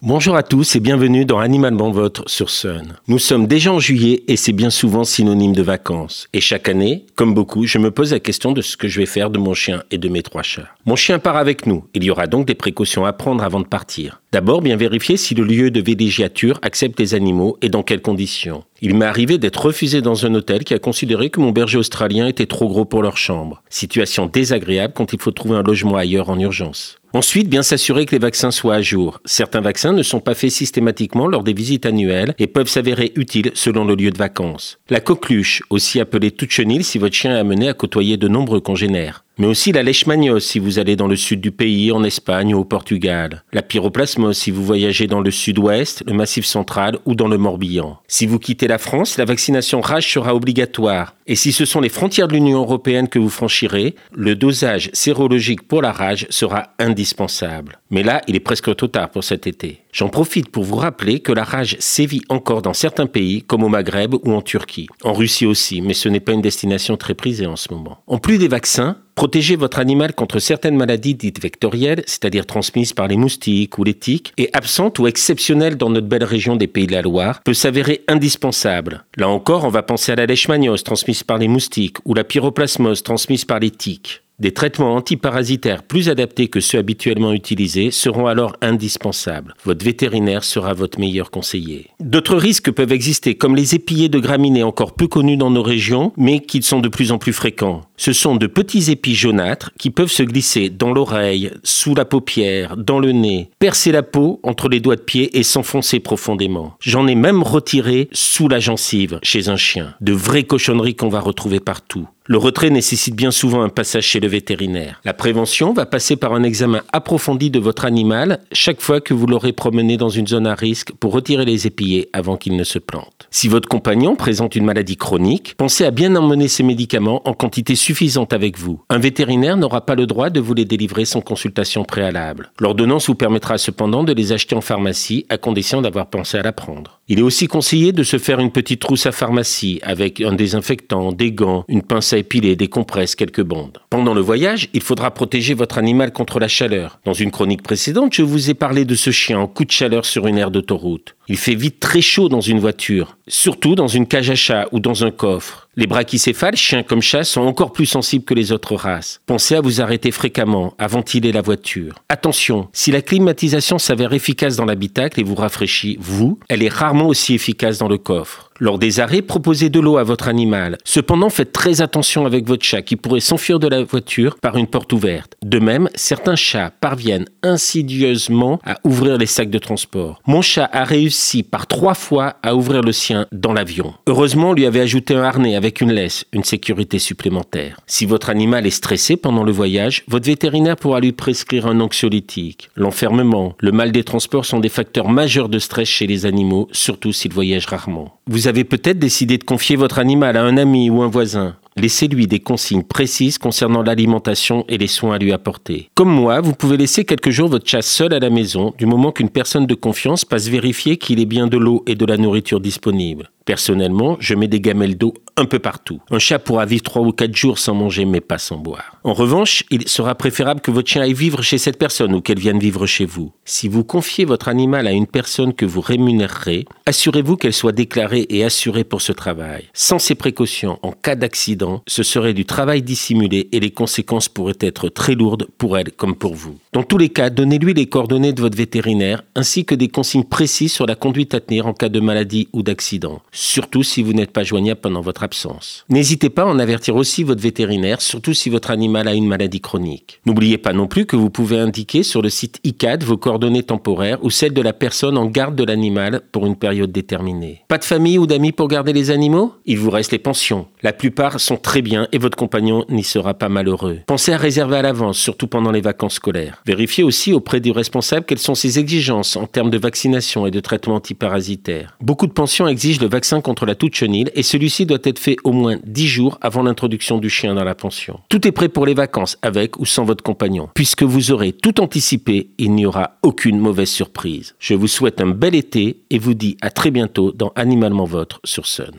Bonjour à tous et bienvenue dans Animalement Votre sur Sun. Nous sommes déjà en juillet et c'est bien souvent synonyme de vacances. Et chaque année, comme beaucoup, je me pose la question de ce que je vais faire de mon chien et de mes trois chats. Mon chien part avec nous. Il y aura donc des précautions à prendre avant de partir. D'abord, bien vérifier si le lieu de villégiature accepte les animaux et dans quelles conditions. Il m'est arrivé d'être refusé dans un hôtel qui a considéré que mon berger australien était trop gros pour leur chambre. Situation désagréable quand il faut trouver un logement ailleurs en urgence. Ensuite, bien s'assurer que les vaccins soient à jour. Certains vaccins ne sont pas faits systématiquement lors des visites annuelles et peuvent s'avérer utiles selon le lieu de vacances. La coqueluche, aussi appelée toute chenille si votre chien est amené à côtoyer de nombreux congénères mais aussi la leishmaniose si vous allez dans le sud du pays, en Espagne ou au Portugal, la pyroplasmose si vous voyagez dans le sud-ouest, le massif central ou dans le Morbihan. Si vous quittez la France, la vaccination rage sera obligatoire. Et si ce sont les frontières de l'Union européenne que vous franchirez, le dosage sérologique pour la rage sera indispensable. Mais là, il est presque trop tard pour cet été. J'en profite pour vous rappeler que la rage sévit encore dans certains pays, comme au Maghreb ou en Turquie. En Russie aussi, mais ce n'est pas une destination très prisée en ce moment. En plus des vaccins, Protéger votre animal contre certaines maladies dites vectorielles, c'est-à-dire transmises par les moustiques ou les tiques, et absentes ou exceptionnelles dans notre belle région des Pays de la Loire, peut s'avérer indispensable. Là encore, on va penser à la leishmaniose transmise par les moustiques ou la pyroplasmose transmise par les tiques. Des traitements antiparasitaires plus adaptés que ceux habituellement utilisés seront alors indispensables. Votre vétérinaire sera votre meilleur conseiller. D'autres risques peuvent exister, comme les épillés de graminées encore peu connus dans nos régions, mais qui sont de plus en plus fréquents. Ce sont de petits épis jaunâtres qui peuvent se glisser dans l'oreille, sous la paupière, dans le nez, percer la peau entre les doigts de pied et s'enfoncer profondément. J'en ai même retiré sous la gencive chez un chien. De vraies cochonneries qu'on va retrouver partout. Le retrait nécessite bien souvent un passage chez le vétérinaire. La prévention va passer par un examen approfondi de votre animal chaque fois que vous l'aurez promené dans une zone à risque pour retirer les épillés avant qu'il ne se plante. Si votre compagnon présente une maladie chronique, pensez à bien emmener ces médicaments en quantité suffisante avec vous. Un vétérinaire n'aura pas le droit de vous les délivrer sans consultation préalable. L'ordonnance vous permettra cependant de les acheter en pharmacie à condition d'avoir pensé à la prendre. Il est aussi conseillé de se faire une petite trousse à pharmacie avec un désinfectant, des gants, une pince à épiler, des compresses, quelques bandes. Pendant le voyage, il faudra protéger votre animal contre la chaleur. Dans une chronique précédente, je vous ai parlé de ce chien en coup de chaleur sur une aire d'autoroute. Il fait vite très chaud dans une voiture, surtout dans une cage à chat ou dans un coffre. Les brachycéphales, chiens comme chats, sont encore plus sensibles que les autres races. Pensez à vous arrêter fréquemment, à ventiler la voiture. Attention, si la climatisation s'avère efficace dans l'habitacle et vous rafraîchit, vous, elle est rarement aussi efficace dans le coffre. Lors des arrêts, proposez de l'eau à votre animal. Cependant, faites très attention avec votre chat qui pourrait s'enfuir de la voiture par une porte ouverte. De même, certains chats parviennent insidieusement à ouvrir les sacs de transport. Mon chat a réussi par trois fois à ouvrir le sien dans l'avion. Heureusement, on lui avait ajouté un harnais avec une laisse, une sécurité supplémentaire. Si votre animal est stressé pendant le voyage, votre vétérinaire pourra lui prescrire un anxiolytique. L'enfermement, le mal des transports sont des facteurs majeurs de stress chez les animaux, surtout s'ils voyagent rarement. Vous avez peut-être décidé de confier votre animal à un ami ou un voisin. Laissez-lui des consignes précises concernant l'alimentation et les soins à lui apporter. Comme moi, vous pouvez laisser quelques jours votre chat seul à la maison, du moment qu'une personne de confiance passe vérifier qu'il ait bien de l'eau et de la nourriture disponible. Personnellement, je mets des gamelles d'eau un peu partout. Un chat pourra vivre 3 ou 4 jours sans manger, mais pas sans boire. En revanche, il sera préférable que votre chien aille vivre chez cette personne ou qu'elle vienne vivre chez vous. Si vous confiez votre animal à une personne que vous rémunérerez, assurez-vous qu'elle soit déclarée et assurée pour ce travail. Sans ces précautions, en cas d'accident, ce serait du travail dissimulé et les conséquences pourraient être très lourdes pour elle comme pour vous. Dans tous les cas, donnez-lui les coordonnées de votre vétérinaire ainsi que des consignes précises sur la conduite à tenir en cas de maladie ou d'accident surtout si vous n'êtes pas joignable pendant votre absence. N'hésitez pas à en avertir aussi votre vétérinaire, surtout si votre animal a une maladie chronique. N'oubliez pas non plus que vous pouvez indiquer sur le site ICAD vos coordonnées temporaires ou celles de la personne en garde de l'animal pour une période déterminée. Pas de famille ou d'amis pour garder les animaux? Il vous reste les pensions. La plupart sont très bien et votre compagnon n'y sera pas malheureux. Pensez à réserver à l'avance, surtout pendant les vacances scolaires. Vérifiez aussi auprès du responsable quelles sont ses exigences en termes de vaccination et de traitement antiparasitaire. Beaucoup de pensions exigent le contre la toute chenille et celui-ci doit être fait au moins 10 jours avant l'introduction du chien dans la pension. Tout est prêt pour les vacances avec ou sans votre compagnon. Puisque vous aurez tout anticipé, il n'y aura aucune mauvaise surprise. Je vous souhaite un bel été et vous dis à très bientôt dans Animalement Votre sur Sun.